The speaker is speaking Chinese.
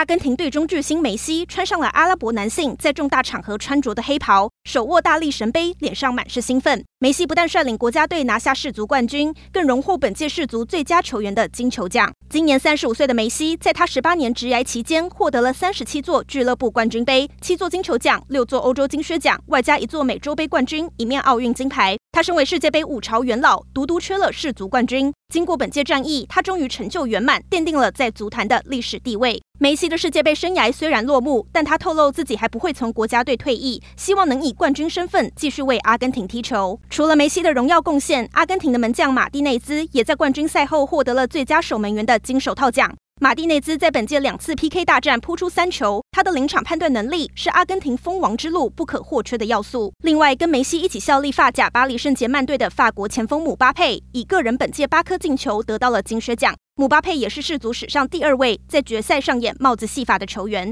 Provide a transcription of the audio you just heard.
阿根廷队中巨星梅西穿上了阿拉伯男性在重大场合穿着的黑袍，手握大力神杯，脸上满是兴奋。梅西不但率领国家队拿下世足冠军，更荣获本届世足最佳球员的金球奖。今年三十五岁的梅西，在他十八年职涯期间，获得了三十七座俱乐部冠军杯、七座金球奖、六座欧洲金靴奖，外加一座美洲杯冠军、一面奥运金牌。他身为世界杯五朝元老，独独缺了世足冠军。经过本届战役，他终于成就圆满，奠定了在足坛的历史地位。梅西的世界杯生涯虽然落幕，但他透露自己还不会从国家队退役，希望能以冠军身份继续为阿根廷踢球。除了梅西的荣耀贡献，阿根廷的门将马蒂内兹也在冠军赛后获得了最佳守门员的金手套奖。马蒂内兹在本届两次 PK 大战扑出三球，他的临场判断能力是阿根廷封王之路不可或缺的要素。另外，跟梅西一起效力法甲巴黎圣杰曼队的法国前锋姆巴佩，以个人本届八颗进球得到了金靴奖。姆巴佩也是世足史上第二位在决赛上演帽子戏法的球员。